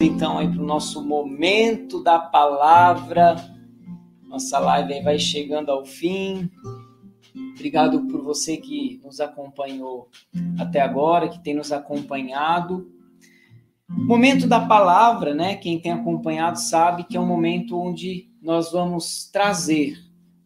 então aí para o nosso momento da palavra. Nossa live vai chegando ao fim. Obrigado por você que nos acompanhou até agora, que tem nos acompanhado. Momento da palavra, né? Quem tem acompanhado sabe que é um momento onde nós vamos trazer,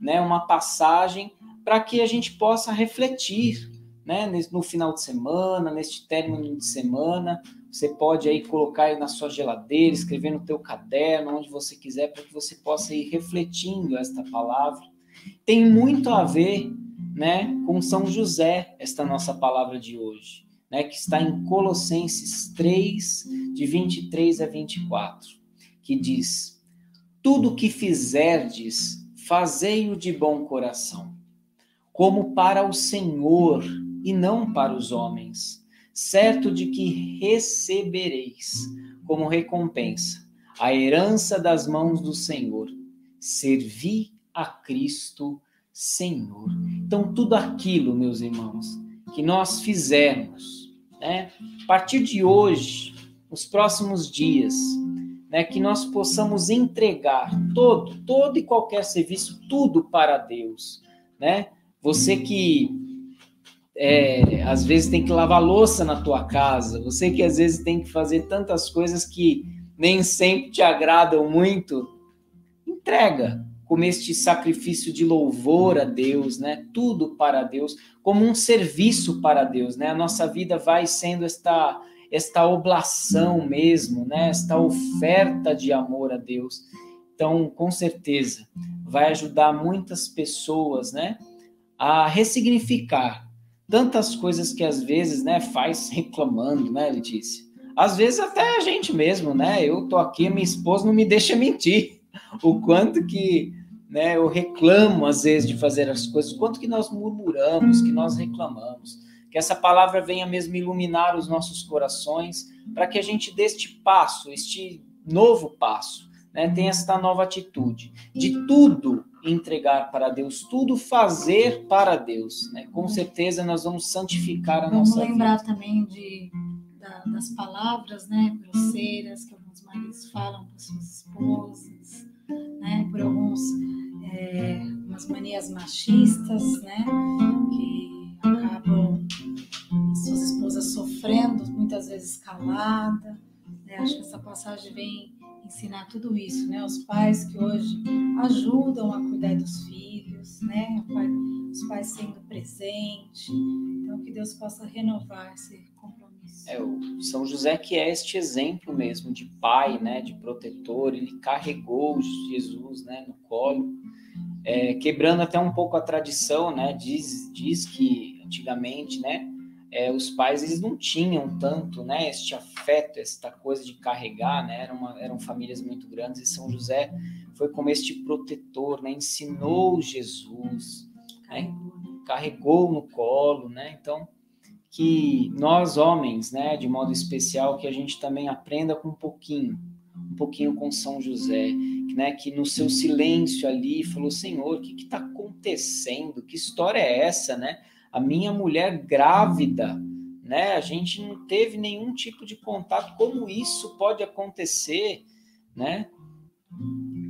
né, uma passagem para que a gente possa refletir, né, no final de semana, neste término de semana, você pode aí colocar aí na sua geladeira, escrever no teu caderno, onde você quiser, para que você possa ir refletindo esta palavra. Tem muito a ver, né, com São José, esta nossa palavra de hoje, né, que está em Colossenses 3, de 23 a 24, que diz: Tudo que fizerdes, fazei-o de bom coração, como para o Senhor e não para os homens certo de que recebereis como recompensa a herança das mãos do Senhor. Servi a Cristo Senhor. Então, tudo aquilo, meus irmãos, que nós fizermos, né, a partir de hoje, nos próximos dias, né, que nós possamos entregar todo, todo e qualquer serviço, tudo para Deus, né? Você que é, às vezes tem que lavar louça na tua casa, você que às vezes tem que fazer tantas coisas que nem sempre te agradam muito, entrega como este sacrifício de louvor a Deus, né? Tudo para Deus, como um serviço para Deus, né? A nossa vida vai sendo esta esta oblação mesmo, né? Esta oferta de amor a Deus. Então, com certeza, vai ajudar muitas pessoas, né, a ressignificar tantas coisas que às vezes, né, faz reclamando, né, Letícia? Às vezes até a gente mesmo, né? Eu tô aqui, minha esposa não me deixa mentir. O quanto que, né, eu reclamo às vezes de fazer as coisas, o quanto que nós murmuramos, que nós reclamamos. Que essa palavra venha mesmo iluminar os nossos corações, para que a gente dê este passo, este novo passo, né, tenha esta nova atitude de tudo entregar para Deus, tudo fazer para Deus. Né? Com certeza nós vamos santificar a vamos nossa vida. Vamos lembrar também de, da, das palavras né, grosseiras que alguns maridos falam para suas esposas, né, por alguns é, umas manias machistas, né, que acabam suas esposas sofrendo, muitas vezes calada. Né? Acho que essa passagem vem ensinar tudo isso, né? Os pais que hoje ajudam a cuidar dos filhos, né? Os pais sendo presentes. Então, que Deus possa renovar esse compromisso. É, o São José que é este exemplo mesmo de pai, né? De protetor. Ele carregou Jesus, né? No colo. É, quebrando até um pouco a tradição, né? Diz, diz que antigamente, né? É, os pais eles não tinham tanto, né, este afeto, esta coisa de carregar, né, eram, uma, eram famílias muito grandes e São José foi como este protetor, né, ensinou Jesus, né, carregou no colo, né, então que nós homens, né, de modo especial, que a gente também aprenda com um pouquinho, um pouquinho com São José, né, que no seu silêncio ali falou, Senhor, o que está acontecendo? Que história é essa, né? A minha mulher grávida, né? A gente não teve nenhum tipo de contato. Como isso pode acontecer, né?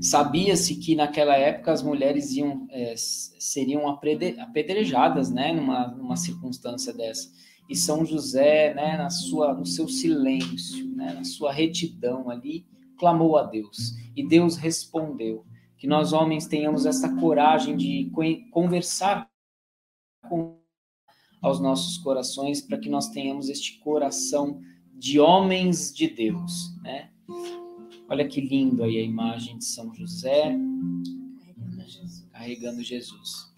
Sabia-se que naquela época as mulheres iam é, seriam apedrejadas, né? Numa, numa circunstância dessa. E São José, né? Na sua, no seu silêncio, né? Na sua retidão ali, clamou a Deus e Deus respondeu. Que nós homens tenhamos essa coragem de conversar com aos nossos corações para que nós tenhamos este coração de homens de Deus, né? Olha que lindo aí a imagem de São José carregando Jesus. Carregando Jesus.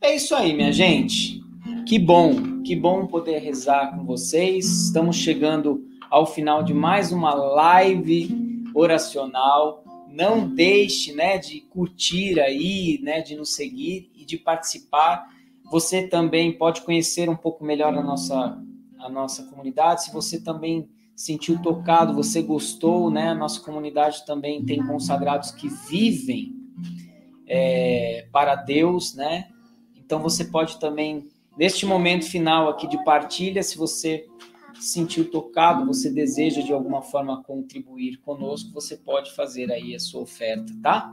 É isso aí, minha gente. Que bom, que bom poder rezar com vocês. Estamos chegando ao final de mais uma live oracional. Não deixe, né, de curtir aí, né, de nos seguir e de participar você também pode conhecer um pouco melhor a nossa, a nossa comunidade. Se você também sentiu tocado, você gostou, né? A nossa comunidade também tem consagrados que vivem é, para Deus, né? Então você pode também, neste momento final aqui de partilha, se você se sentiu tocado, você deseja de alguma forma contribuir conosco, você pode fazer aí a sua oferta, tá?